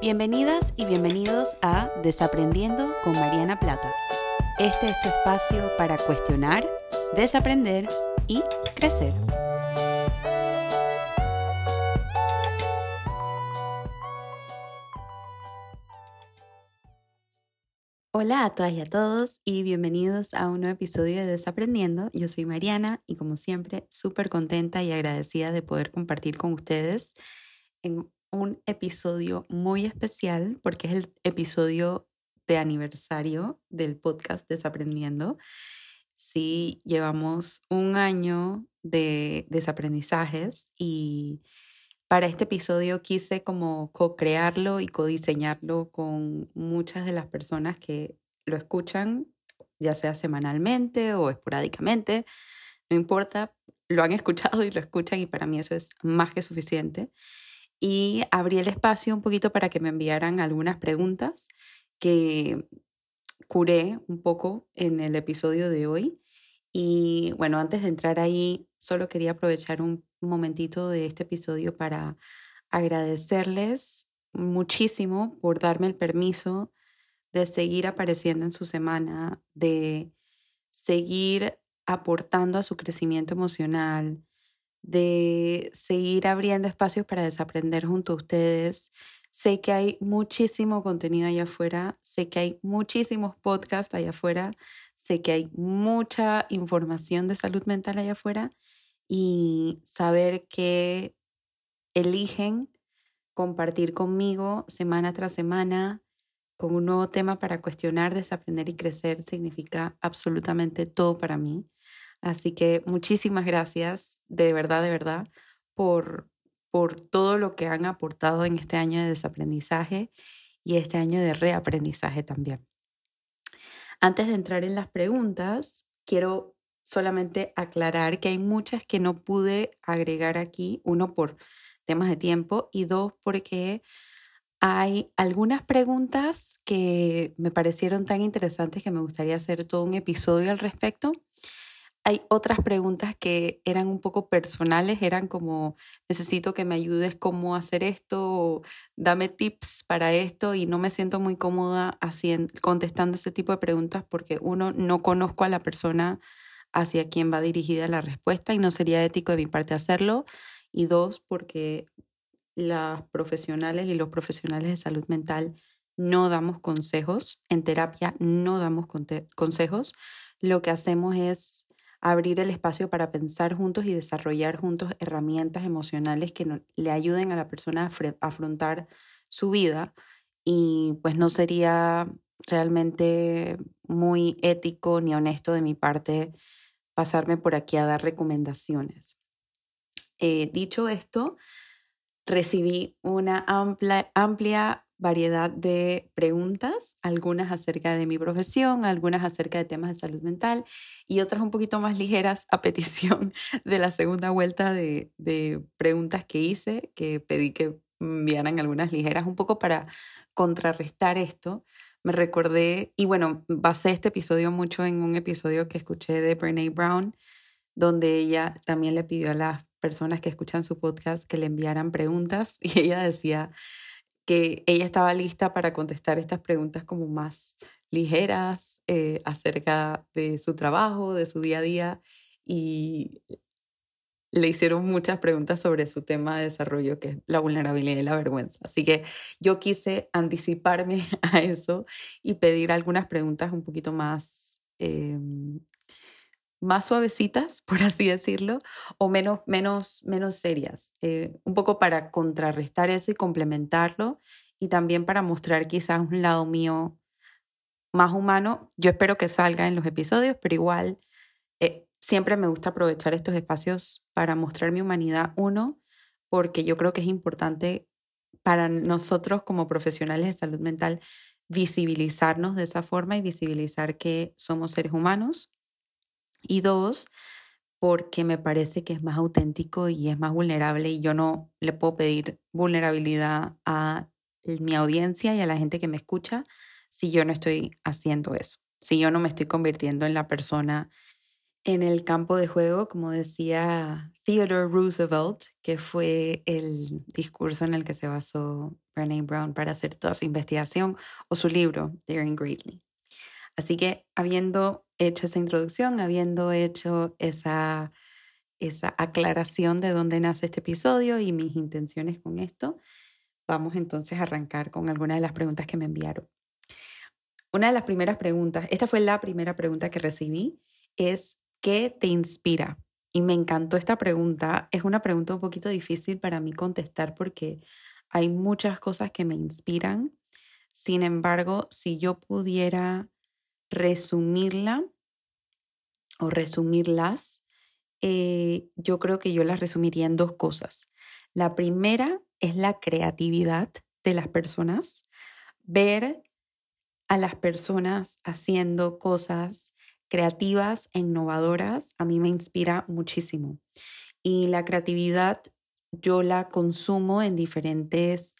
Bienvenidas y bienvenidos a Desaprendiendo con Mariana Plata. Este es tu espacio para cuestionar, desaprender y crecer. Hola a todas y a todos y bienvenidos a un nuevo episodio de Desaprendiendo. Yo soy Mariana y como siempre súper contenta y agradecida de poder compartir con ustedes un episodio muy especial porque es el episodio de aniversario del podcast Desaprendiendo. Sí, llevamos un año de desaprendizajes y para este episodio quise como co-crearlo y co-diseñarlo con muchas de las personas que lo escuchan, ya sea semanalmente o esporádicamente, no importa, lo han escuchado y lo escuchan y para mí eso es más que suficiente y abrí el espacio un poquito para que me enviaran algunas preguntas que curé un poco en el episodio de hoy. Y bueno, antes de entrar ahí, solo quería aprovechar un momentito de este episodio para agradecerles muchísimo por darme el permiso de seguir apareciendo en su semana, de seguir aportando a su crecimiento emocional, de seguir abriendo espacios para desaprender junto a ustedes. Sé que hay muchísimo contenido allá afuera, sé que hay muchísimos podcasts allá afuera, sé que hay mucha información de salud mental allá afuera y saber que eligen compartir conmigo semana tras semana con un nuevo tema para cuestionar, desaprender y crecer significa absolutamente todo para mí. Así que muchísimas gracias, de verdad, de verdad, por, por todo lo que han aportado en este año de desaprendizaje y este año de reaprendizaje también. Antes de entrar en las preguntas, quiero solamente aclarar que hay muchas que no pude agregar aquí, uno por temas de tiempo y dos porque hay algunas preguntas que me parecieron tan interesantes que me gustaría hacer todo un episodio al respecto hay otras preguntas que eran un poco personales, eran como, necesito que me ayudes cómo hacer esto, dame tips para esto y no me siento muy cómoda haciendo, contestando ese tipo de preguntas porque uno, no conozco a la persona hacia quien va dirigida la respuesta y no sería ético de mi parte hacerlo. Y dos, porque las profesionales y los profesionales de salud mental no damos consejos, en terapia no damos consejos, lo que hacemos es abrir el espacio para pensar juntos y desarrollar juntos herramientas emocionales que le ayuden a la persona a afrontar su vida y pues no sería realmente muy ético ni honesto de mi parte pasarme por aquí a dar recomendaciones. Eh, dicho esto, recibí una amplia, amplia variedad de preguntas, algunas acerca de mi profesión, algunas acerca de temas de salud mental y otras un poquito más ligeras a petición de la segunda vuelta de, preguntas que hice, que pedí que enviaran algunas ligeras un poco para contrarrestar esto. Me recordé, y bueno, basé este episodio mucho en un episodio que escuché de Brene Brown, donde ella también le pidió a las personas que escuchan su podcast que le enviaran preguntas y ella decía, que ella estaba lista para contestar estas preguntas como más ligeras eh, acerca de su trabajo, de su día a día y le hicieron muchas preguntas sobre su tema de desarrollo, que es la vulnerabilidad y la vergüenza. Así que yo quise anticiparme a eso y pedir algunas preguntas un poquito más em, más suavecitas, por así decirlo, o menos, menos, menos serias, eh, un poco para contrarrestar eso y complementarlo y también para mostrar quizás un lado mío más humano. Yo espero que salga en los episodios, pero igual eh, siempre me gusta aprovechar estos espacios para mostrar mi humanidad, uno, porque yo creo que es importante para nosotros como profesionales de salud mental visibilizarnos de esa forma y visibilizar que somos seres humanos y dos, porque me parece que es más auténtico y es más vulnerable y yo no le puedo pedir vulnerabilidad a mi audiencia y a la gente que me escucha si yo no estoy haciendo eso, si yo no me estoy convirtiendo en la persona en el campo de juego, como decía Theodore Roosevelt, que fue el discurso en el que se basó Brené Brown para hacer toda su investigación o su libro, Daring Greatly. Así que habiendo hecho esa introducción, habiendo hecho esa, esa aclaración de dónde nace este episodio y mis intenciones con esto, vamos entonces a arrancar con algunas de las preguntas que me enviaron. Una de las primeras preguntas, esta fue la primera pregunta que recibí, es ¿qué te inspira? Y me encantó esta pregunta. Es una pregunta un poquito difícil para mí contestar porque hay muchas cosas que me inspiran. Sin embargo, si yo pudiera resumirla o resumirlas, eh, yo creo que yo las resumiría en dos cosas. La primera es la creatividad de las personas, ver a las personas haciendo cosas creativas e innovadoras, a mí me inspira muchísimo. Y la creatividad yo la consumo en diferentes,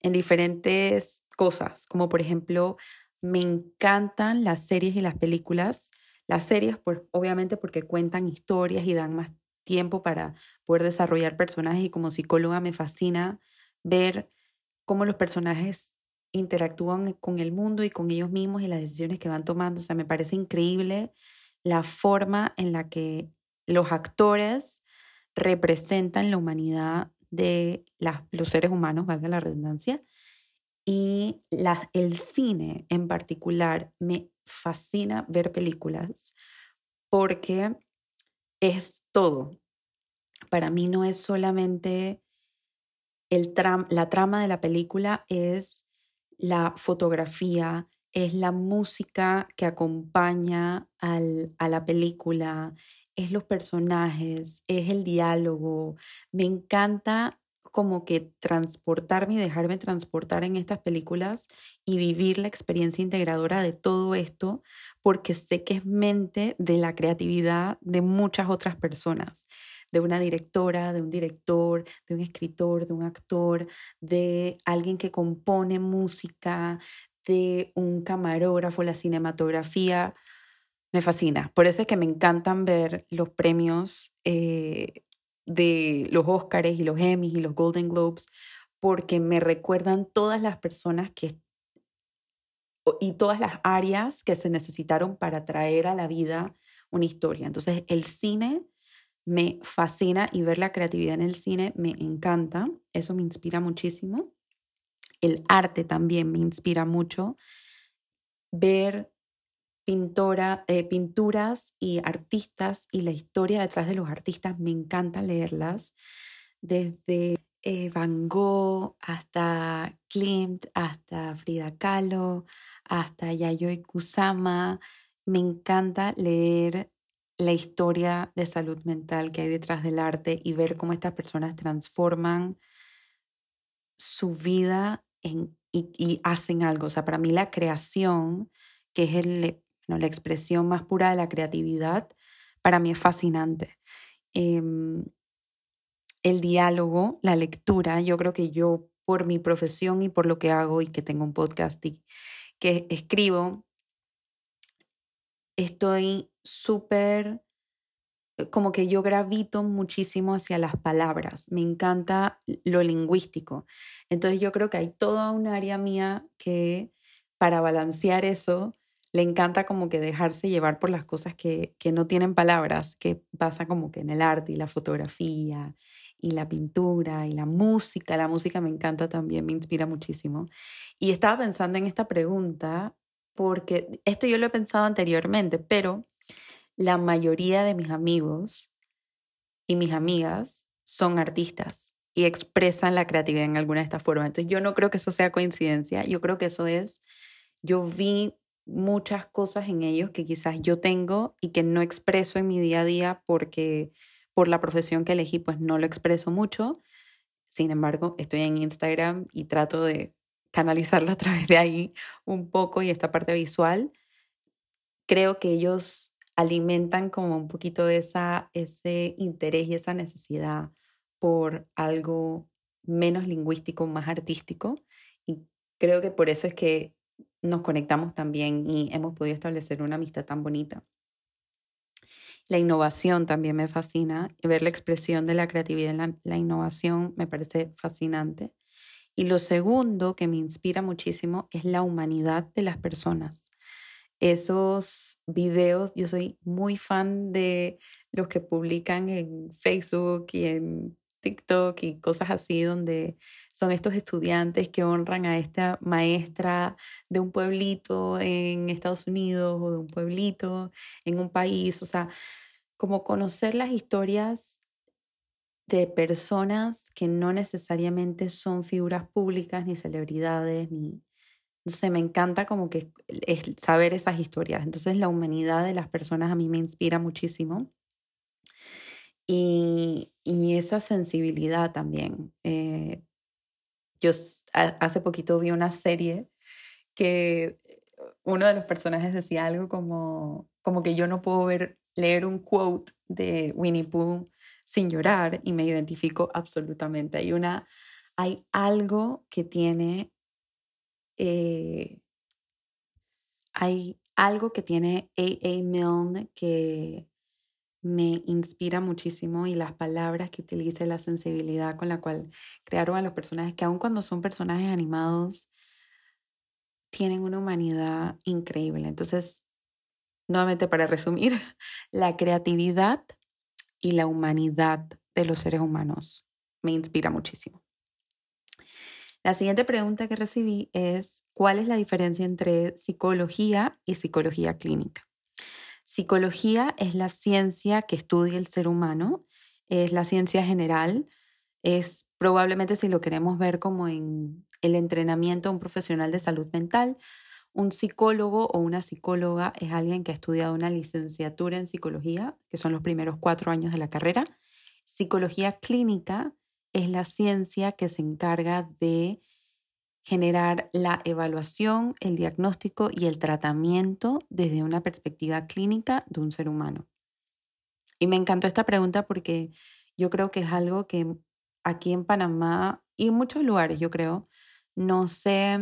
en diferentes cosas, como por ejemplo, me encantan las series y las películas. Las series, pues, obviamente, porque cuentan historias y dan más tiempo para poder desarrollar personajes y como psicóloga me fascina ver cómo los personajes interactúan con el mundo y con ellos mismos y las decisiones que van tomando. O sea, me parece increíble la forma en la que los actores representan la humanidad de los seres humanos, valga la redundancia, y el cine en particular me fascina ver películas porque es todo. Para mí no es solamente el la trama de la película, es la fotografía, es la música que acompaña a la película, es los personajes, es el diálogo. Me encanta como que transportarme y dejarme transportar en estas películas y vivir la experiencia integradora de todo esto, porque sé que es mente de la creatividad de muchas otras personas de una directora, de un director, de un escritor, de un actor, de alguien que compone música, de un camarógrafo, la cinematografía. Me fascina. Por eso es que me encantan ver los premios eh, de los Oscars y los Emmys y los Golden Globes, porque me recuerdan todas las personas que y todas las áreas que se necesitaron para traer a la vida una historia. Entonces, el cine me fascina y ver la creatividad en el cine me encanta, eso me inspira muchísimo. El arte también me inspira mucho. Ver pintora, eh, pinturas y artistas y la historia detrás de los artistas, me encanta leerlas. Desde eh, Van Gogh hasta Klimt, hasta Frida Kahlo, hasta Yayoi Kusama. Me encanta leer la historia de salud mental que hay detrás del arte y ver cómo estas personas transforman su vida en, y, hacen algo. O sea, para mí la creación, que es el, la expresión más pura de la creatividad, para mí es fascinante. Em, el diálogo, la lectura, yo creo que yo por mi profesión y por lo que hago y que tengo un podcast y que escribo, estoy súper, eh, como que yo gravito muchísimo hacia las palabras, me encanta lo lingüístico. Entonces yo creo que hay toda un área mía que para balancear eso, le encanta como que dejarse llevar por las cosas que, que no tienen palabras, que pasa como que en el arte y la fotografía y la pintura y la música. La música me encanta también, me inspira muchísimo. Y estaba pensando en esta pregunta porque esto yo lo he pensado anteriormente, pero la mayoría de mis amigos y mis amigas son artistas y expresan la creatividad en alguna de estas formas. Entonces yo no creo que eso sea coincidencia, yo creo que eso es, yo vi muchas cosas en ellos que quizás yo tengo y que no expreso en mi día a día porque por la profesión que elegí pues no lo expreso mucho. Sin embargo, estoy en Instagram y trato de canalizarlo a través de ahí un poco y esta parte visual. Creo que ellos alimentan como un poquito esa, ese interés y esa necesidad por algo menos lingüístico, más artístico. Y creo que por eso es que nos conectamos también y hemos podido establecer una amistad tan bonita. La innovación también me fascina. Ver la expresión de la creatividad en la, innovación me parece fascinante. Y lo segundo que me inspira muchísimo es la humanidad de las personas. Esos videos, yo soy muy fan de los que publican en Facebook y en TikTok y cosas así, donde son estos estudiantes que honran a esta maestra de un pueblito en Estados Unidos o de un pueblito en un país. O sea, como conocer las historias de personas que no necesariamente son figuras públicas ni celebridades, ni, sé, me encanta como que saber esas historias. Entonces la humanidad de las personas a mí me inspira muchísimo. Y, esa sensibilidad también. Eh, yo hace poquito vi una serie que uno de los personajes decía algo como, como que yo no puedo ver, leer un quote de Winnie Pooh sin llorar y me identifico absolutamente. Hay, una, hay algo que tiene, eh, hay algo que tiene A.A. Milne que me inspira muchísimo y las palabras que utiliza, la sensibilidad con la cual crearon a los personajes, que aun cuando son personajes animados, tienen una humanidad increíble. Entonces, nuevamente para resumir, la creatividad y la humanidad de los seres humanos me inspira muchísimo. La siguiente pregunta que recibí es, ¿cuál es la diferencia entre psicología y psicología clínica? Psicología es la ciencia que estudia el ser humano, es la ciencia general, es probablemente si lo queremos ver como en el entrenamiento de un profesional de salud mental, un psicólogo o una psicóloga es alguien que ha estudiado una licenciatura en psicología, que son los primeros cuatro años de la carrera. Psicología clínica es la ciencia que se encarga de generar la evaluación, el diagnóstico y el tratamiento desde una perspectiva clínica de un ser humano. Y me encantó esta pregunta porque yo creo que es algo que aquí en Panamá y en muchos lugares, yo creo, no se,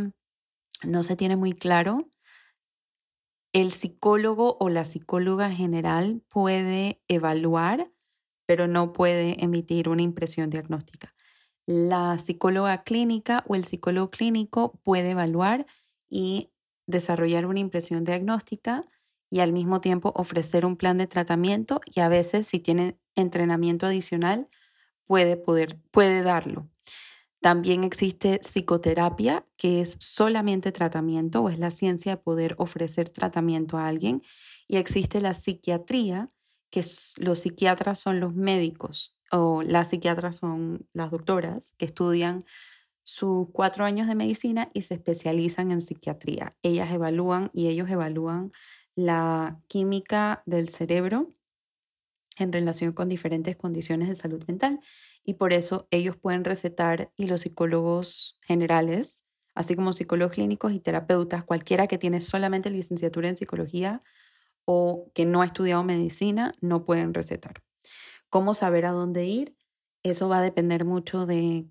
no se tiene muy claro. El psicólogo o la psicóloga general puede evaluar, pero no puede emitir una impresión diagnóstica la psicóloga clínica o el psicólogo clínico puede evaluar y desarrollar una impresión diagnóstica y al mismo tiempo ofrecer un plan de tratamiento y a veces si tiene entrenamiento adicional puede poder puede darlo. También existe psicoterapia, que es solamente tratamiento o es la ciencia de poder ofrecer tratamiento a alguien. Y existe la psiquiatría, que los psiquiatras son los médicos o las psiquiatras son las doctoras que estudian sus cuatro años de medicina y se especializan en psiquiatría. Ellas evalúan y ellos evalúan la química del cerebro en relación con diferentes condiciones de salud mental y por eso ellos pueden recetar y los psicólogos generales, así como psicólogos clínicos y terapeutas, cualquiera que tiene solamente licenciatura en psicología o que no ha estudiado medicina, no pueden recetar. ¿Cómo saber a dónde ir? Eso va a depender mucho de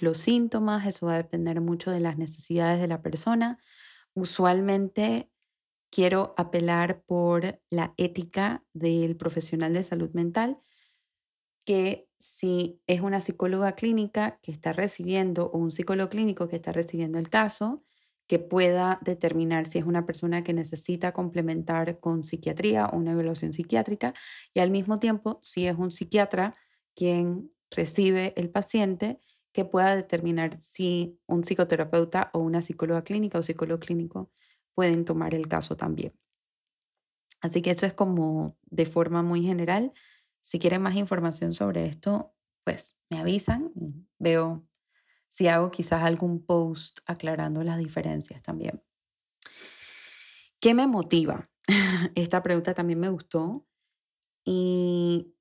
los síntomas, eso va a depender mucho de las necesidades de la persona. Usualmente quiero apelar por la ética del profesional de salud mental, que si es una psicóloga clínica que está recibiendo o un psicólogo clínico que está recibiendo el caso, que pueda determinar si es una persona que necesita complementar con psiquiatría o una evaluación psiquiátrica y al mismo tiempo si es un psiquiatra quien recibe el paciente que pueda determinar si un psicoterapeuta o una psicóloga clínica o psicólogo clínico pueden tomar el caso también. Así que eso es como de forma muy general. Si quieren más información sobre esto, pues me avisan. Veo si hago quizás algún post aclarando las diferencias también. ¿Qué me motiva? Esta pregunta también me gustó y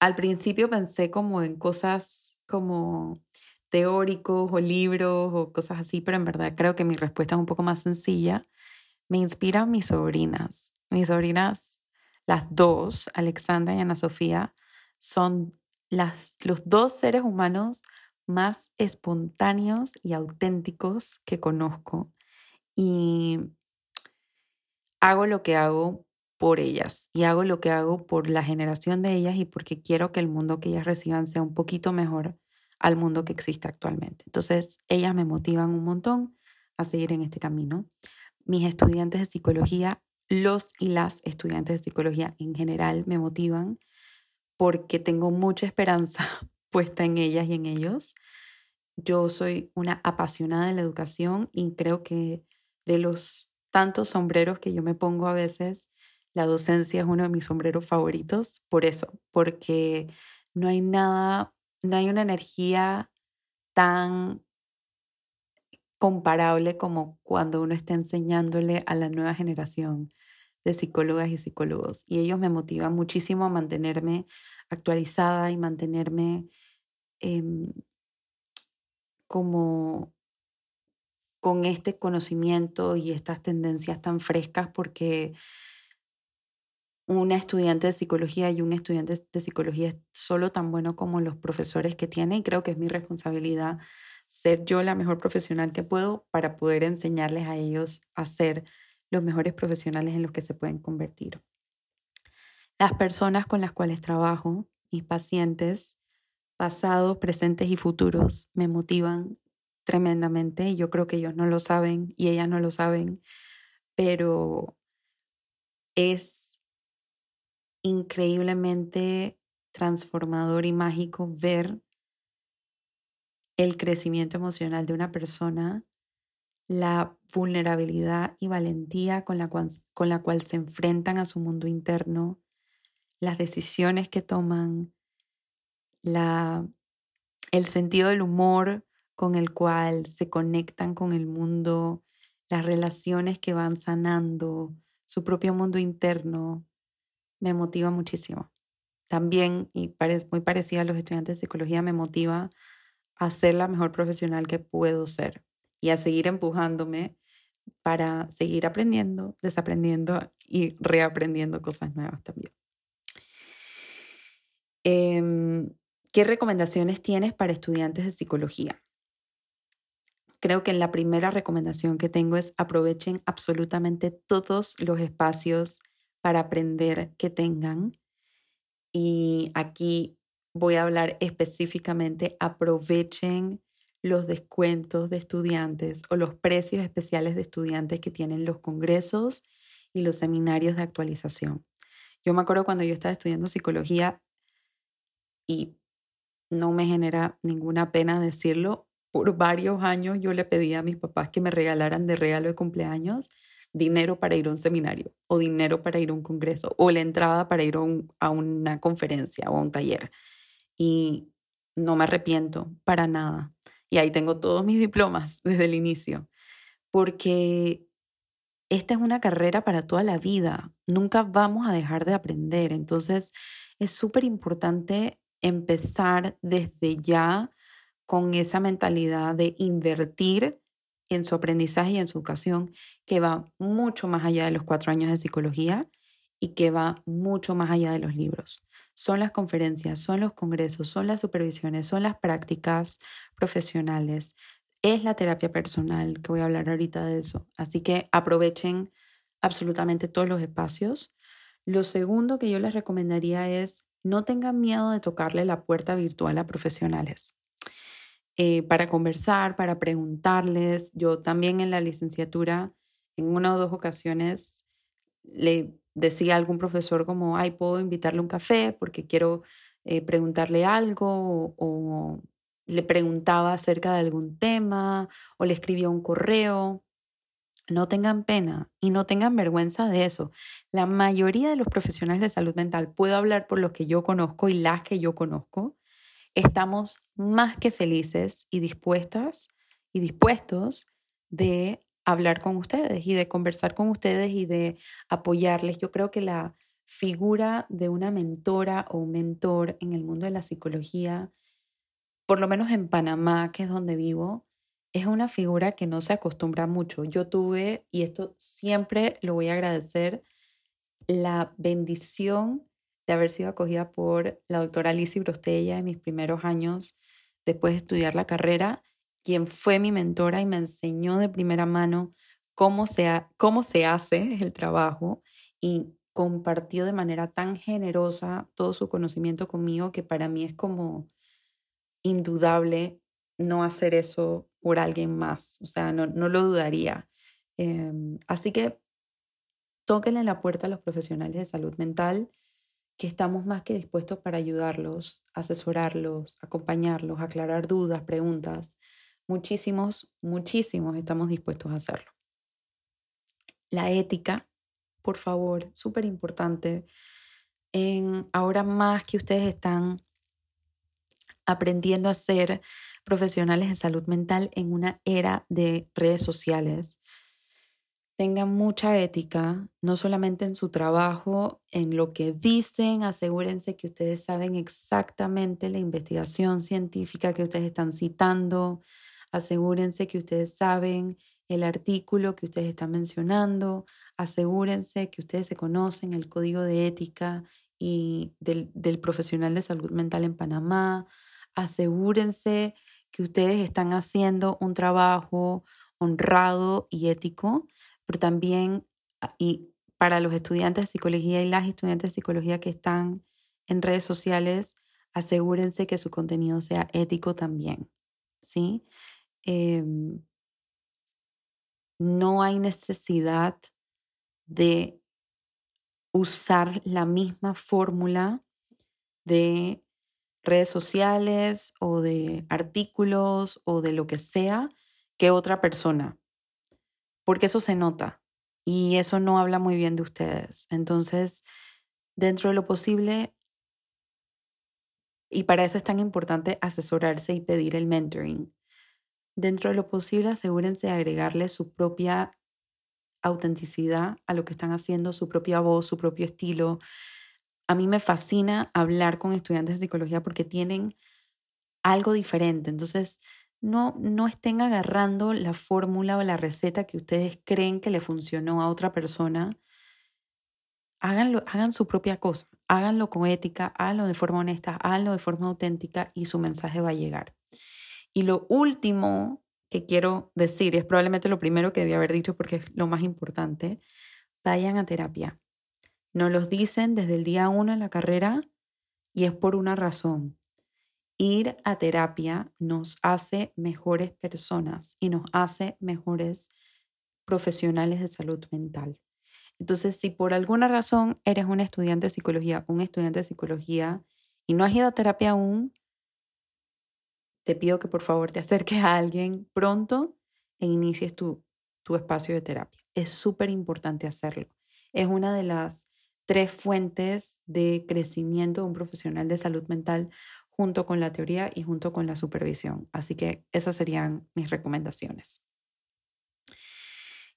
al principio pensé como en cosas como teóricos o libros o cosas así, pero en verdad creo que mi respuesta es un poco más sencilla. Me inspiran mis sobrinas. Mis sobrinas, las dos, Alexandra y Ana Sofía, son las, los dos seres humanos más espontáneos y auténticos que conozco. Y hago lo que hago por ellas y hago lo que hago por la generación de ellas y porque quiero que el mundo que ellas reciban sea un poquito mejor al mundo que existe actualmente. Entonces, ellas me motivan un montón a seguir en este camino. Mis estudiantes de psicología, los y las estudiantes de psicología en general me motivan porque tengo mucha esperanza puesta en ellas y en ellos. Yo soy una apasionada de la educación y creo que de los tantos sombreros que yo me pongo a veces, la docencia es uno de mis sombreros favoritos por eso, porque no hay nada, no hay una energía tan comparable como cuando uno está enseñándole a la nueva generación de psicólogas y psicólogos. Y ellos me motivan muchísimo a mantenerme actualizada y mantenerme em, como con este conocimiento y estas tendencias tan frescas porque una estudiante de psicología y un estudiante de psicología es solo tan bueno como los profesores que tiene y creo que es mi responsabilidad ser yo la mejor profesional que puedo para poder enseñarles a ellos a ser los mejores profesionales en los que se pueden convertir. Las personas con las cuales trabajo, mis pacientes, pasados, presentes y futuros, me motivan tremendamente y yo creo que ellos no lo saben y ellas no lo saben, pero es increíblemente transformador y mágico ver el crecimiento emocional de una persona, la vulnerabilidad y valentía con la cual, con la cual se enfrentan a su mundo interno, las decisiones que toman, la, el sentido del humor con el cual se conectan con el mundo, las relaciones que van sanando, su propio mundo interno, me motiva muchísimo. También, y muy parecida a los estudiantes de psicología, me motiva a ser la mejor profesional que puedo ser y a seguir empujándome para seguir aprendiendo, desaprendiendo y reaprendiendo cosas nuevas también. Em, ¿Qué recomendaciones tienes para estudiantes de psicología? Creo que la primera recomendación que tengo es aprovechen absolutamente todos los espacios para aprender que tengan. Y aquí voy a hablar específicamente, aprovechen los descuentos de estudiantes o los precios especiales de estudiantes que tienen los congresos y los seminarios de actualización. Yo me acuerdo cuando yo estaba estudiando psicología y no me genera ninguna pena decirlo, por varios años yo le pedía a mis papás que me regalaran de regalo de cumpleaños dinero para ir a un seminario o dinero para ir a un congreso o la entrada para ir a, una conferencia o a un taller. Y no me arrepiento para nada. Y ahí tengo todos mis diplomas desde el inicio, porque esta es una carrera para toda la vida. Nunca vamos a dejar de aprender. Entonces, es súper importante empezar desde ya con esa mentalidad de invertir en su aprendizaje y en su educación que va mucho más allá de los cuatro años de psicología y que va mucho más allá de los libros. Son las conferencias, son los congresos, son las supervisiones, son las prácticas profesionales, es la terapia personal, que voy a hablar ahorita de eso. Así que aprovechen absolutamente todos los espacios. Lo segundo que yo les recomendaría es no tengan miedo de tocarle la puerta virtual a profesionales. Eh, para conversar, para preguntarles. Yo también en la licenciatura, en una o dos ocasiones, le decía algún profesor como, ay, puedo invitarle un café porque quiero eh, preguntarle algo o, le preguntaba acerca de algún tema o le escribía un correo. No tengan pena y no tengan vergüenza de eso. La mayoría de los profesionales de salud mental, puedo hablar por los que yo conozco y las que yo conozco, estamos más que felices y dispuestas y dispuestos de hablar con ustedes y de conversar con ustedes y de apoyarles. Yo creo que la figura de una mentora o un mentor en el mundo de la psicología, por lo menos en Panamá, que es donde vivo, es una figura que no se acostumbra mucho. Yo tuve, y esto siempre lo voy a agradecer, la bendición de haber sido acogida por la doctora Alicia Brostella en mis primeros años después de estudiar la carrera, quien fue mi mentora y me enseñó de primera mano cómo se, cómo se hace el trabajo y compartió de manera tan generosa todo su conocimiento conmigo que para mí es como indudable no hacer eso por alguien más. O sea, no, no lo dudaría. Em, así que tóquenle la puerta a los profesionales de salud mental que estamos más que dispuestos para ayudarlos, asesorarlos, acompañarlos, aclarar dudas, preguntas. Muchísimos, muchísimos estamos dispuestos a hacerlo. La ética, por favor, súper importante. En, ahora más que ustedes están aprendiendo a ser profesionales de salud mental en una era de redes sociales. Tengan mucha ética, no solamente en su trabajo, en lo que dicen, asegúrense que ustedes saben exactamente la investigación científica que ustedes están citando, asegúrense que ustedes saben el artículo que ustedes están mencionando, asegúrense que ustedes se conocen el código de ética y del, del profesional de salud mental en Panamá, asegúrense que ustedes están haciendo un trabajo honrado y ético, pero también ah, y para los estudiantes de psicología y las estudiantes de psicología que están en redes sociales, asegúrense que su contenido sea ético también, ¿sí? Em, no hay necesidad de usar la misma fórmula de redes sociales o de artículos o de lo que sea que otra persona, porque eso se nota y eso no habla muy bien de ustedes. Entonces, dentro de lo posible, y para eso es tan importante asesorarse y pedir el mentoring, dentro de lo posible asegúrense de agregarle su propia autenticidad a lo que están haciendo, su propia voz, su propio estilo, a mí me fascina hablar con estudiantes de psicología porque tienen algo diferente. Entonces, no, no estén agarrando la fórmula o la receta que ustedes creen que le funcionó a otra persona. Háganlo, hagan su propia cosa, háganlo con ética, háganlo de forma honesta, háganlo de forma auténtica y su mensaje va a llegar. Y lo último que quiero decir, es probablemente lo primero que debía haber dicho porque es lo más importante, vayan a terapia. Nos los dicen desde el día uno en la carrera y es por una razón. Ir a terapia nos hace mejores personas y nos hace mejores profesionales de salud mental. Entonces, si por alguna razón eres un estudiante de psicología, un estudiante de psicología y no has ido a terapia aún, te pido que por favor te acerques a alguien pronto e inicies tu, tu espacio de terapia. Es súper importante hacerlo. Es una de las tres fuentes de crecimiento de un profesional de salud mental junto con la teoría y junto con la supervisión. Así que esas serían mis recomendaciones.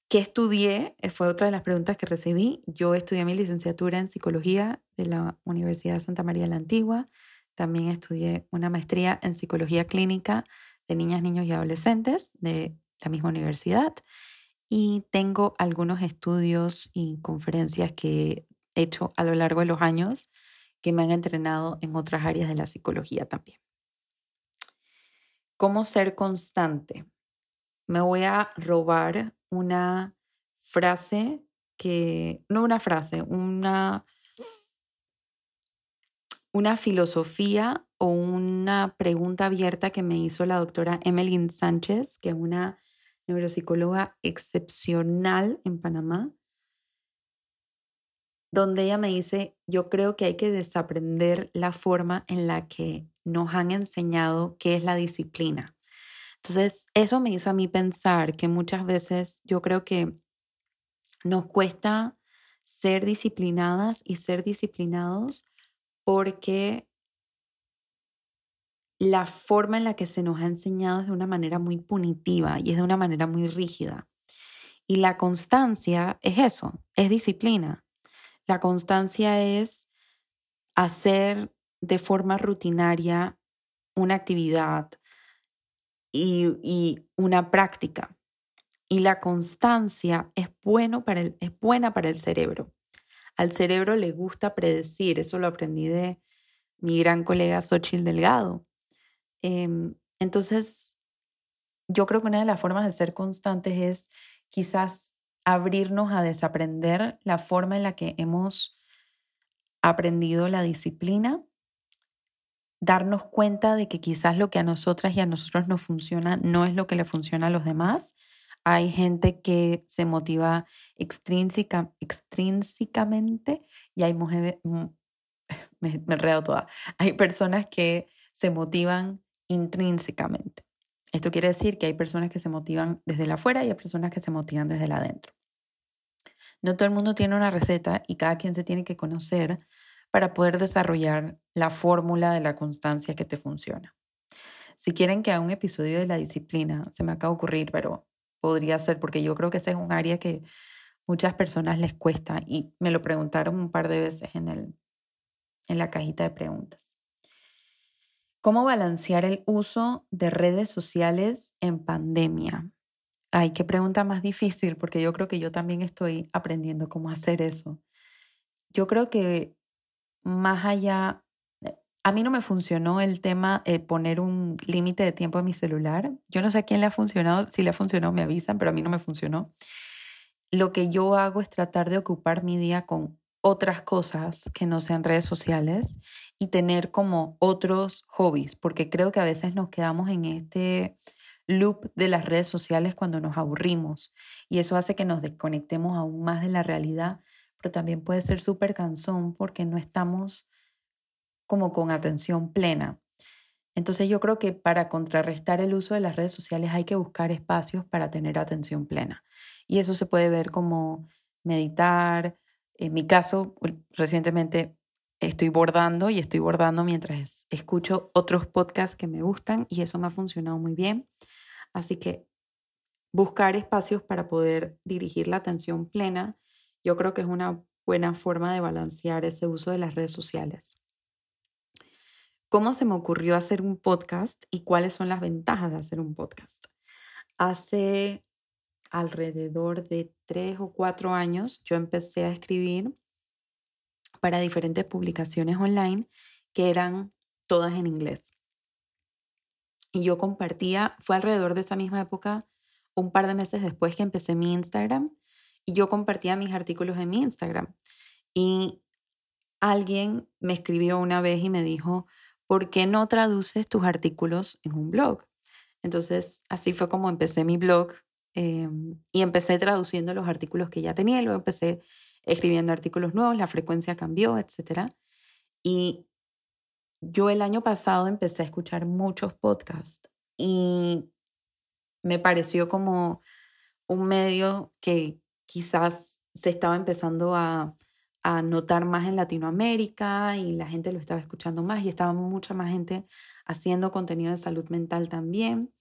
¿Qué estudié? Eh, fue otra de las preguntas que recibí. Yo estudié mi licenciatura en psicología de la Universidad de Santa María la Antigua. También estudié una maestría en psicología clínica de niñas, niños y adolescentes de la misma universidad. Y tengo algunos estudios y conferencias que hecho a lo largo de los años que me han entrenado en otras áreas de la psicología también. ¿Cómo ser constante? Me voy a robar una frase que, no una frase, una, una filosofía o una pregunta abierta que me hizo la doctora Emmeline Sánchez, que es una neuropsicóloga excepcional en Panamá donde ella me dice, yo creo que hay que desaprender la forma en la que nos han enseñado qué es la disciplina. Entonces, eso me hizo a mí pensar que muchas veces yo creo que nos cuesta ser disciplinadas y ser disciplinados porque la forma en la que se nos ha enseñado es de una manera muy punitiva y es de una manera muy rígida. Y la constancia es eso, es disciplina. La constancia es hacer de forma rutinaria una actividad y, una práctica. Y la constancia es, bueno para el, es buena para el cerebro. Al cerebro le gusta predecir, eso lo aprendí de mi gran colega Xochitl Delgado. Em, entonces, yo creo que una de las formas de ser constantes es quizás abrirnos a desaprender la forma en la que hemos aprendido la disciplina, darnos cuenta de que quizás lo que a nosotras y a nosotros nos funciona no es lo que le funciona a los demás. Hay gente que se motiva extrínseca, extrínsecamente y hay mujeres, mm, me, me enredo toda, hay personas que se motivan intrínsecamente. Esto quiere decir que hay personas que se motivan desde la afuera y hay personas que se motivan desde la adentro. No todo el mundo tiene una receta y cada quien se tiene que conocer para poder desarrollar la fórmula de la constancia que te funciona. Si quieren que haga un episodio de la disciplina, se me acaba de ocurrir, pero podría ser porque yo creo que ese es un área que muchas personas les cuesta y me lo preguntaron un par de veces en, el, en la cajita de preguntas. ¿Cómo balancear el uso de redes sociales en pandemia? Ay, qué pregunta más difícil, porque yo creo que yo también estoy aprendiendo cómo hacer eso. Yo creo que más allá, a mí no me funcionó el tema de poner un límite de tiempo en mi celular. Yo no sé a quién le ha funcionado, si le ha funcionado me avisan, pero a mí no me funcionó. Lo que yo hago es tratar de ocupar mi día con otras cosas que no sean redes sociales y tener como otros hobbies, porque creo que a veces nos quedamos en este loop de las redes sociales cuando nos aburrimos y eso hace que nos desconectemos aún más de la realidad, pero también puede ser súper cansón porque no estamos como con atención plena. Entonces yo creo que para contrarrestar el uso de las redes sociales hay que buscar espacios para tener atención plena. Y eso se puede ver como meditar, en mi caso, recientemente estoy bordando y estoy bordando mientras escucho otros podcasts que me gustan y eso me ha funcionado muy bien. Así que buscar espacios para poder dirigir la atención plena, yo creo que es una buena forma de balancear ese uso de las redes sociales. ¿Cómo se me ocurrió hacer un podcast y cuáles son las ventajas de hacer un podcast? Hace alrededor de tres o cuatro años yo empecé a escribir para diferentes publicaciones online que eran todas en inglés. Y yo compartía, fue alrededor de esa misma época, un par de meses después que empecé mi Instagram, y yo compartía mis artículos en mi Instagram. Y alguien me escribió una vez y me dijo, ¿por qué no traduces tus artículos en un blog? Entonces, así fue como empecé mi blog Em, y empecé traduciendo los artículos que ya tenía, luego empecé escribiendo artículos nuevos, la frecuencia cambió, etc. Y yo el año pasado empecé a escuchar muchos podcasts y me pareció como un medio que quizás se estaba empezando a, a notar más en Latinoamérica y la gente lo estaba escuchando más y estaba mucha más gente haciendo contenido de salud mental también.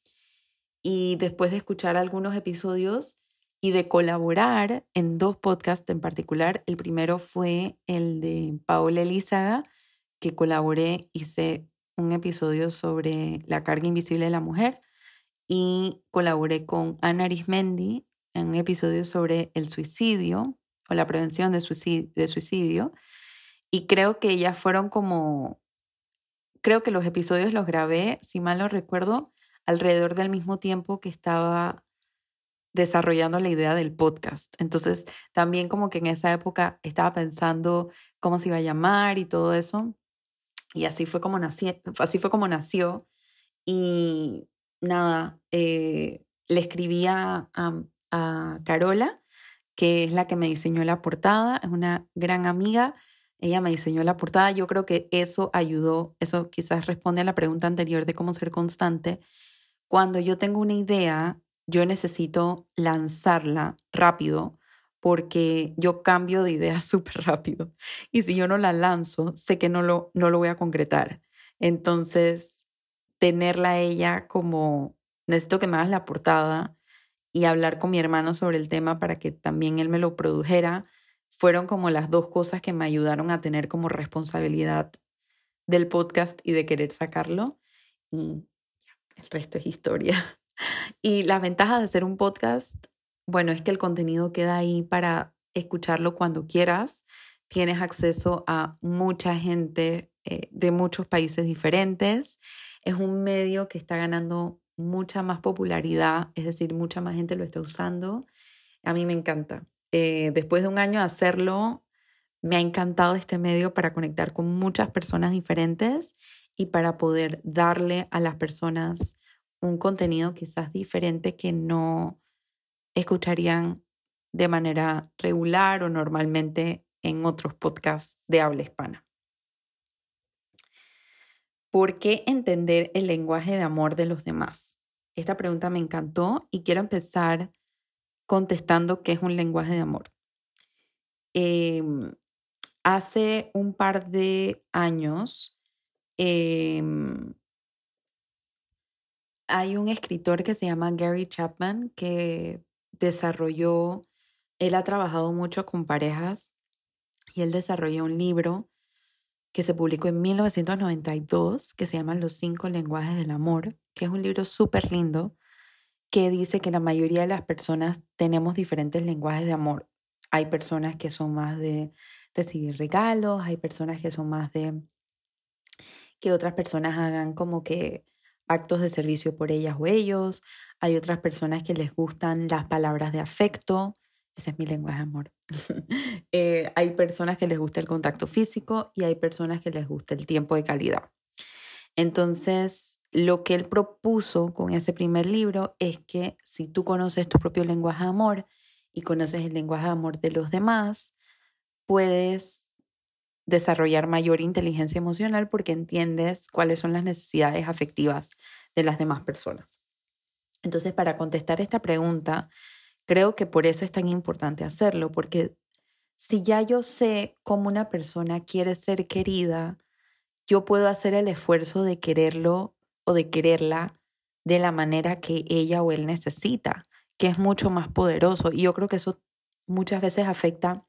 Y después de escuchar algunos episodios y de colaborar en dos podcasts en particular, el primero fue el de Paola Elizaga, que colaboré, hice un episodio sobre la carga invisible de la mujer y colaboré con Ana Arismendi en un episodio sobre el suicidio o la prevención de suicidio. Y creo que ellas fueron como, creo que los episodios los grabé, si mal no recuerdo, alrededor del mismo tiempo que estaba desarrollando la idea del podcast. Entonces, también como que en esa época estaba pensando cómo se iba a llamar y todo eso. Y así fue como nació. Así fue como nació. Y nada, eh, le escribía a, a Carola, que es la que me diseñó la portada, es una gran amiga. Ella me diseñó la portada. Yo creo que eso ayudó, eso quizás responde a la pregunta anterior de cómo ser constante cuando yo tengo una idea, yo necesito lanzarla rápido porque yo cambio de idea súper rápido. Y si yo no la lanzo, sé que no lo, no lo voy a concretar. Entonces, tenerla ella como, necesito que me hagas la portada y hablar con mi hermano sobre el tema para que también él me lo produjera, fueron como las dos cosas que me ayudaron a tener como responsabilidad del podcast y de querer sacarlo. Y el resto es historia. Y las ventajas de hacer un podcast, bueno, es que el contenido queda ahí para escucharlo cuando quieras. Tienes acceso a mucha gente eh, de muchos países diferentes. Es un medio que está ganando mucha más popularidad, es decir, mucha más gente lo está usando. A mí me encanta. Eh, después de un año de hacerlo, me ha encantado este medio para conectar con muchas personas diferentes y para poder darle a las personas un contenido quizás diferente que no escucharían de manera regular o normalmente en otros podcasts de habla hispana. ¿Por qué entender el lenguaje de amor de los demás? Esta pregunta me encantó y quiero empezar contestando qué es un lenguaje de amor. Em, hace un par de años em, hay un escritor que se llama Gary Chapman que desarrolló, él ha trabajado mucho con parejas y él desarrolló un libro que se publicó en 1992 que se llama Los cinco lenguajes del amor, que es un libro súper lindo que dice que la mayoría de las personas tenemos diferentes lenguajes de amor. Hay personas que son más de recibir regalos, hay personas que son más de que otras personas hagan como que actos de servicio por ellas o ellos, hay otras personas que les gustan las palabras de afecto, ese es mi lenguaje de amor. Eh, hay personas que les gusta el contacto físico y hay personas que les gusta el tiempo de calidad. Entonces, lo que él propuso con ese primer libro es que si tú conoces tu propio lenguaje de amor y conoces el lenguaje de amor de los demás, puedes desarrollar mayor inteligencia emocional porque entiendes cuáles son las necesidades afectivas de las demás personas. Entonces, para contestar esta pregunta, creo que por eso es tan importante hacerlo, porque si ya yo sé cómo una persona quiere ser querida, yo puedo hacer el esfuerzo de quererlo o de quererla de la manera que ella o él necesita, que es mucho más poderoso. Y yo creo que eso muchas veces afecta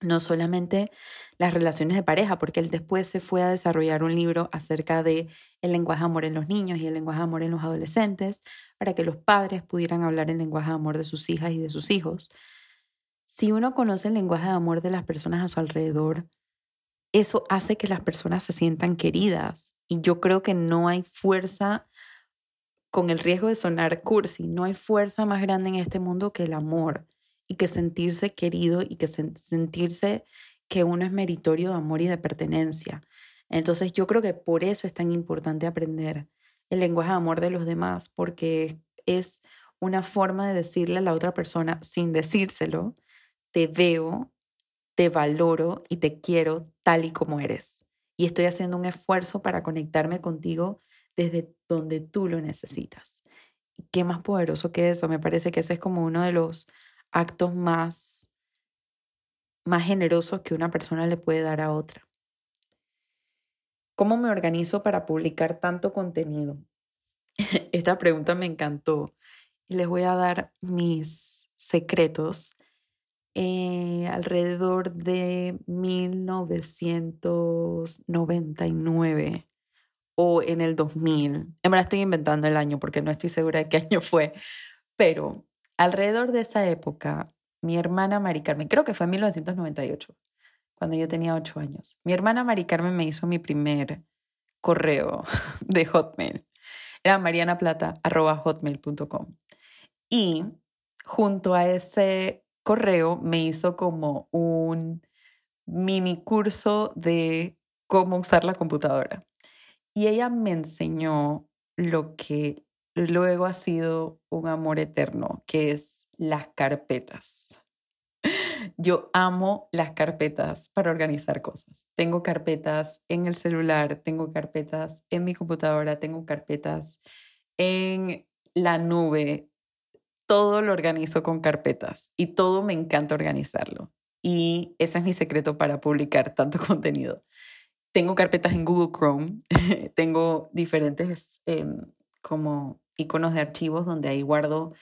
no solamente las relaciones de pareja, porque él después se fue a desarrollar un libro acerca de el lenguaje de amor en los niños y el lenguaje de amor en los adolescentes, para que los padres pudieran hablar el lenguaje de amor de sus hijas y de sus hijos. Si uno conoce el lenguaje de amor de las personas a su alrededor, eso hace que las personas se sientan queridas. Y yo creo que no hay fuerza, con el riesgo de sonar cursi, no hay fuerza más grande en este mundo que el amor y que sentirse querido y que sentirse que uno es meritorio de amor y de pertenencia. Entonces yo creo que por eso es tan importante aprender el lenguaje de amor de los demás, porque es una forma de decirle a la otra persona sin decírselo, te veo, te valoro y te quiero tal y como eres. Y estoy haciendo un esfuerzo para conectarme contigo desde donde tú lo necesitas. ¿Y qué más poderoso que eso? Me parece que ese es como uno de los actos más, más generosos que una persona le puede dar a otra. ¿Cómo me organizo para publicar tanto contenido? Esta pregunta me encantó les voy a dar mis secretos. Eh, alrededor de 1999 o en el 2000. En verdad estoy inventando el año porque no estoy segura de qué año fue, pero Alrededor de esa época, mi hermana Mari Carmen, creo que fue en 1998, cuando yo tenía ocho años, mi hermana Mari Carmen me hizo mi primer correo de Hotmail. Era marianaplata.hotmail.com. Y junto a ese correo me hizo como un mini curso de cómo usar la computadora. Y ella me enseñó lo que luego ha sido un amor eterno, que es las carpetas. Yo amo las carpetas para organizar cosas. Tengo carpetas en el celular, tengo carpetas en mi computadora, tengo carpetas en la nube. Todo lo organizo con carpetas y todo me encanta organizarlo. Y ese es mi secreto para publicar tanto contenido. Tengo carpetas en Google Chrome, tengo diferentes em, como iconos de archivos donde ahí guardo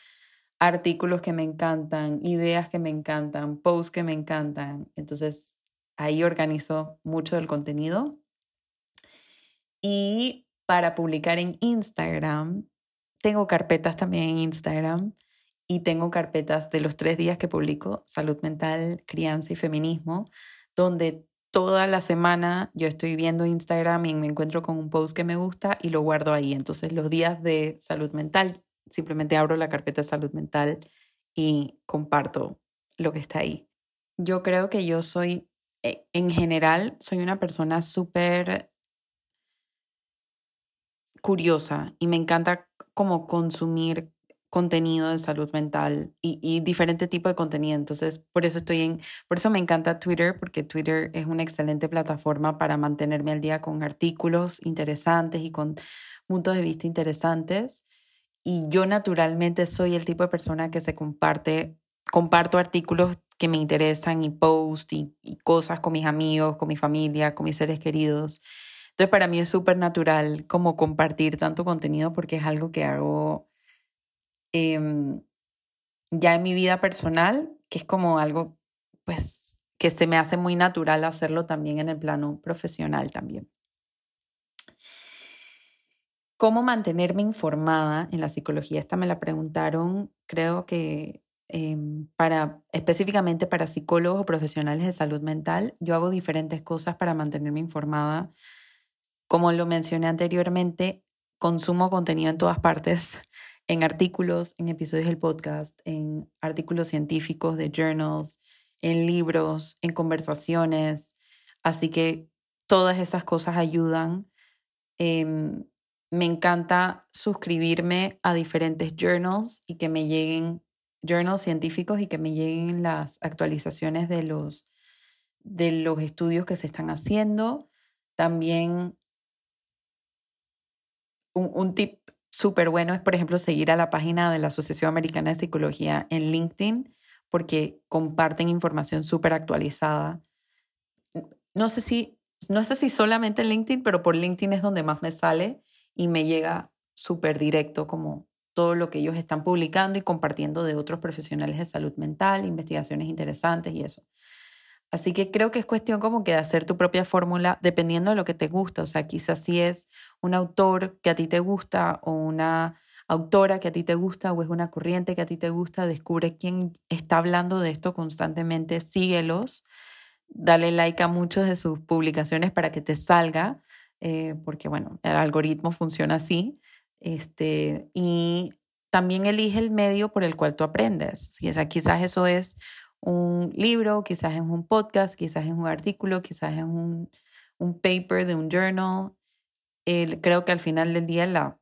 artículos que me encantan, ideas que me encantan, posts que me encantan. Entonces, ahí organizo mucho del contenido. Y para publicar en Instagram, tengo carpetas también en Instagram y tengo carpetas de los tres días que publico, salud mental, crianza y feminismo, donde toda la semana yo estoy viendo Instagram y me encuentro con un post que me gusta y lo guardo ahí. Entonces los días de salud mental, simplemente abro la carpeta de salud mental y comparto lo que está ahí. Yo creo que yo soy, eh, en general, soy una persona súper curiosa y me encanta como consumir contenido de salud mental y, y diferente tipo de contenido. Entonces, por eso estoy en, por eso me encanta Twitter, porque Twitter es una excelente plataforma para mantenerme al día con artículos interesantes y con puntos de vista interesantes. Y yo naturalmente soy el tipo de persona que se comparte, comparto artículos que me interesan y post y, cosas con mis amigos, con mi familia, con mis seres queridos. Entonces, para mí es súper natural como compartir tanto contenido porque es algo que hago Em, ya en mi vida personal, que es como algo, pues, que se me hace muy natural hacerlo también en el plano profesional también. ¿Cómo mantenerme informada en la psicología? Esta me la preguntaron, creo que em, para, específicamente para psicólogos o profesionales de salud mental, yo hago diferentes cosas para mantenerme informada. Como lo mencioné anteriormente, consumo contenido en todas partes en artículos, en episodios del podcast, en artículos científicos de journals, en libros, en conversaciones. Así que todas esas cosas ayudan. Em, me encanta suscribirme a diferentes journals y que me lleguen journals científicos y que me lleguen las actualizaciones de los, de los estudios que se están haciendo. También un tip súper bueno es, por ejemplo, seguir a la página de la Asociación Americana de Psicología en LinkedIn porque comparten información súper actualizada. No sé si, no sé si solamente en LinkedIn, pero por LinkedIn es donde más me sale y me llega súper directo como todo lo que ellos están publicando y compartiendo de otros profesionales de salud mental, investigaciones interesantes y eso. Así que creo que es cuestión como que de hacer tu propia fórmula dependiendo de lo que te gusta. O sea, quizás si es un autor que a ti te gusta o una autora que a ti te gusta o es una corriente que a ti te gusta, descubre quién está hablando de esto constantemente, síguelos, dale like a muchas de sus publicaciones para que te salga, eh, porque bueno, el algoritmo funciona así. Este, y también elige el medio por el cual tú aprendes. O sea, quizás eso es un libro, quizás es un podcast, quizás es un artículo, quizás es un, un paper de un journal. creo que al final del día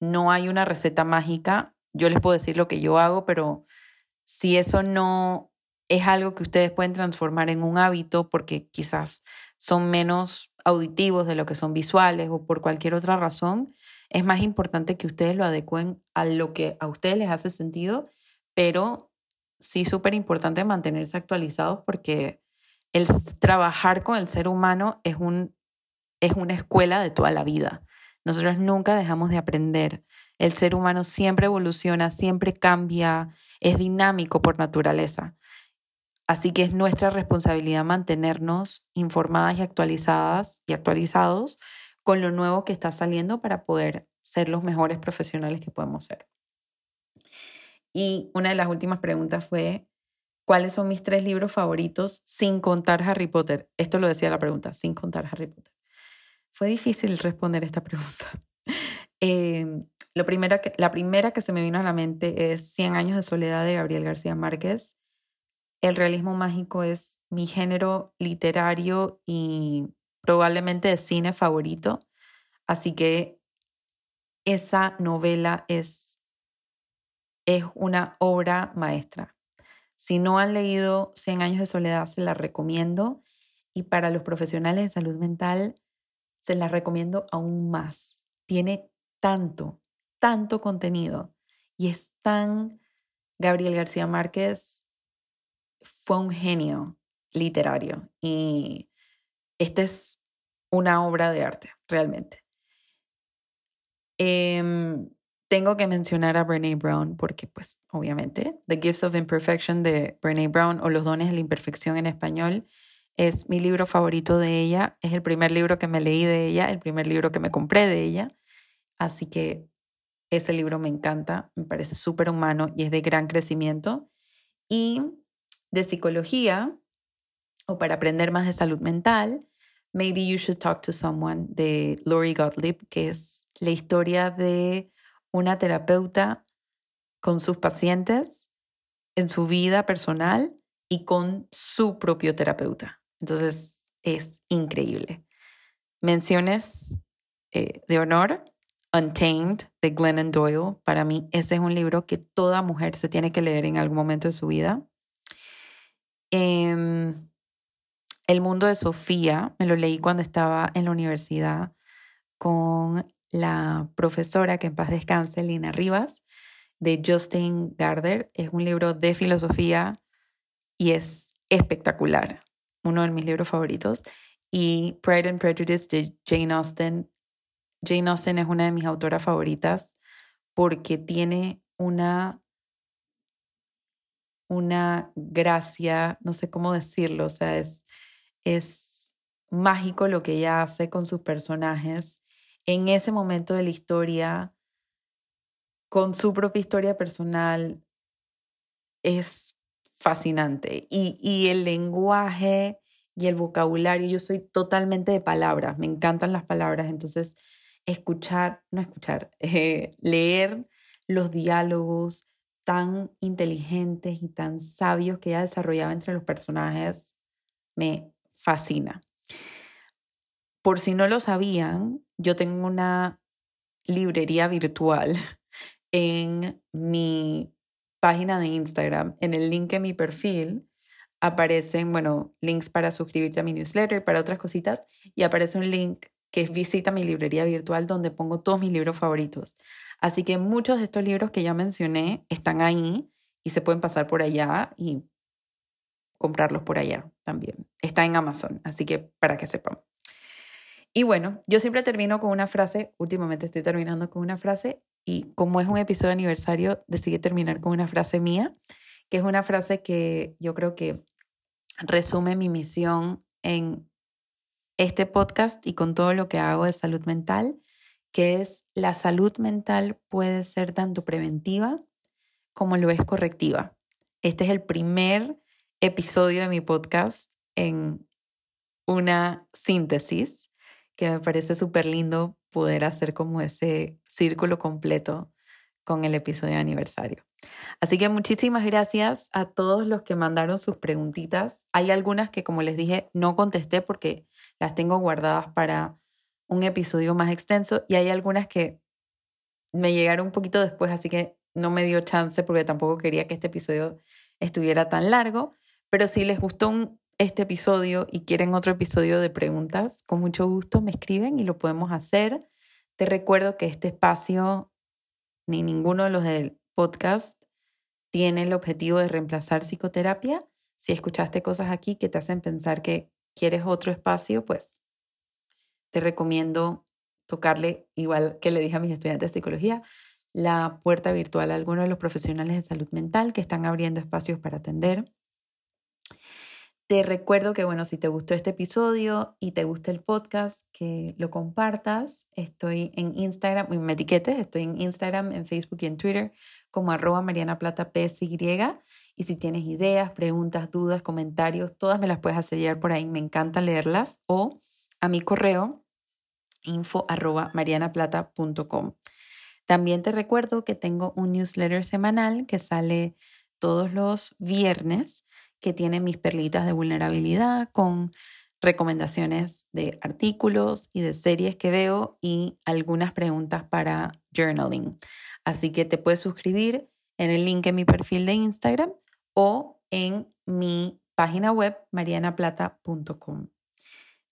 no hay una receta mágica. Yo les puedo decir lo que yo hago, pero si eso no es algo que ustedes pueden transformar en un hábito porque quizás son menos auditivos de lo que son visuales o por cualquier otra razón, es más importante que ustedes lo adecuen a lo que a ustedes les hace sentido, pero sí súper importante mantenerse actualizados porque el trabajar con el ser humano es, un, es una escuela de toda la vida. Nosotros nunca dejamos de aprender. El ser humano siempre evoluciona, siempre cambia, es dinámico por naturaleza. Así que es nuestra responsabilidad mantenernos informadas y actualizadas y actualizados con lo nuevo que está saliendo para poder ser los mejores profesionales que podemos ser. Y una de las últimas preguntas fue, ¿cuáles son mis tres libros favoritos sin contar Harry Potter? Esto lo decía la pregunta, sin contar Harry Potter. Fue difícil responder esta pregunta. Em, lo primero que, la primera que se me vino a la mente es Cien años de soledad de Gabriel García Márquez. El realismo mágico es mi género literario y probablemente de cine favorito. Así que esa novela es es una obra maestra. Si no han leído 100 años de soledad, se la recomiendo. Y para los profesionales de salud mental, se la recomiendo aún más. Tiene tanto, tanto contenido. Y es tan... Gabriel García Márquez fue un genio literario. Y esta es una obra de arte, realmente. Eh, tengo que mencionar a Brene Brown porque, pues, obviamente, The Gifts of Imperfection de Brene Brown o Los dones de la imperfección en español es mi libro favorito de ella. Es el primer libro que me leí de ella, el primer libro que me compré de ella. Así que ese libro me encanta, me parece súper humano y es de gran crecimiento. Y de psicología, o para aprender más de salud mental, Maybe You Should Talk to Someone de Lori Gottlieb, que es la historia de una terapeuta con sus pacientes en su vida personal y con su propio terapeuta. Entonces, es increíble. Menciones eh, de honor, Untamed, de Glennon Doyle. Para mí, ese es un libro que toda mujer se tiene que leer en algún momento de su vida. Em, el mundo de Sofía, me lo leí cuando estaba en la universidad con la profesora que en paz descanse, Lina Rivas, de Justin Gardner. Es un libro de filosofía y es espectacular, uno de mis libros favoritos. Y Pride and Prejudice de Jane Austen. Jane Austen es una de mis autoras favoritas porque tiene una una gracia, no sé cómo decirlo, o sea, es, es mágico lo que ella hace con sus personajes en ese momento de la historia, con su propia historia personal, es fascinante. Y, el lenguaje y el vocabulario, yo soy totalmente de palabras, me encantan las palabras, entonces escuchar, no escuchar, eh, leer los diálogos, tan inteligentes y tan sabios que ella desarrollaba entre los personajes me fascina. Por si no lo sabían, yo tengo una librería virtual en mi página de Instagram. En el link en mi perfil aparecen, bueno, links para suscribirte a mi newsletter, para otras cositas, y aparece un link que es visita mi librería virtual donde pongo todos mis libros favoritos. Así que muchos de estos libros que ya mencioné están ahí y se pueden pasar por allá y comprarlos por allá también. Está en Amazon, así que para que sepan. Y bueno, yo siempre termino con una frase, últimamente estoy terminando con una frase y como es un episodio de aniversario, decidí terminar con una frase mía, que es una frase que yo creo que resume mi misión en este podcast y con todo lo que hago de salud mental que es la salud mental puede ser tanto preventiva como lo es correctiva. Este es el primer episodio de mi podcast en una síntesis que me parece súper lindo poder hacer como ese círculo completo con el episodio de aniversario. Así que muchísimas gracias a todos los que mandaron sus preguntitas. Hay algunas que, como les dije, no contesté porque las tengo guardadas para un episodio más extenso y hay algunas que me llegaron un poquito después, así que no me dio chance porque tampoco quería que este episodio estuviera tan largo, pero si les gustó este episodio y quieren otro episodio de preguntas, con mucho gusto me escriben y lo podemos hacer. Te recuerdo que este espacio, ni ninguno de los del podcast, tiene el objetivo de reemplazar psicoterapia. Si escuchaste cosas aquí que te hacen pensar que quieres otro espacio, pues te recomiendo tocarle, igual que le dije a mis estudiantes de psicología, la puerta virtual a algunos de los profesionales de salud mental que están abriendo espacios para atender. Te recuerdo que, bueno, si te gustó este episodio y te gusta el podcast, que lo compartas. Estoy en Instagram, me etiquetes, estoy en Instagram, en Facebook y en Twitter como arroba Mariana Plata PSY. Y si tienes ideas, preguntas, dudas, comentarios, todas me las puedes hacer llegar por ahí. Me encanta leerlas. O a mi correo info arroba marianaplata.com. También te recuerdo que tengo un newsletter semanal que sale todos los viernes que tiene mis perlitas de vulnerabilidad con recomendaciones de artículos y de series que veo y algunas preguntas para journaling. Así que te puedes suscribir en el link en mi perfil de Instagram o en mi página web marianaplata.com.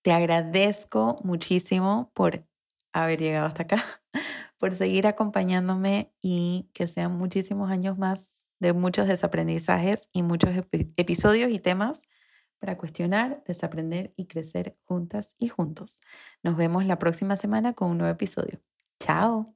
Te agradezco muchísimo por haber llegado hasta acá, por seguir acompañándome y que sean muchísimos años más de muchos desaprendizajes y muchos episodios y temas para cuestionar, desaprender y crecer juntas y juntos. Nos vemos la próxima semana con un nuevo episodio. Chao.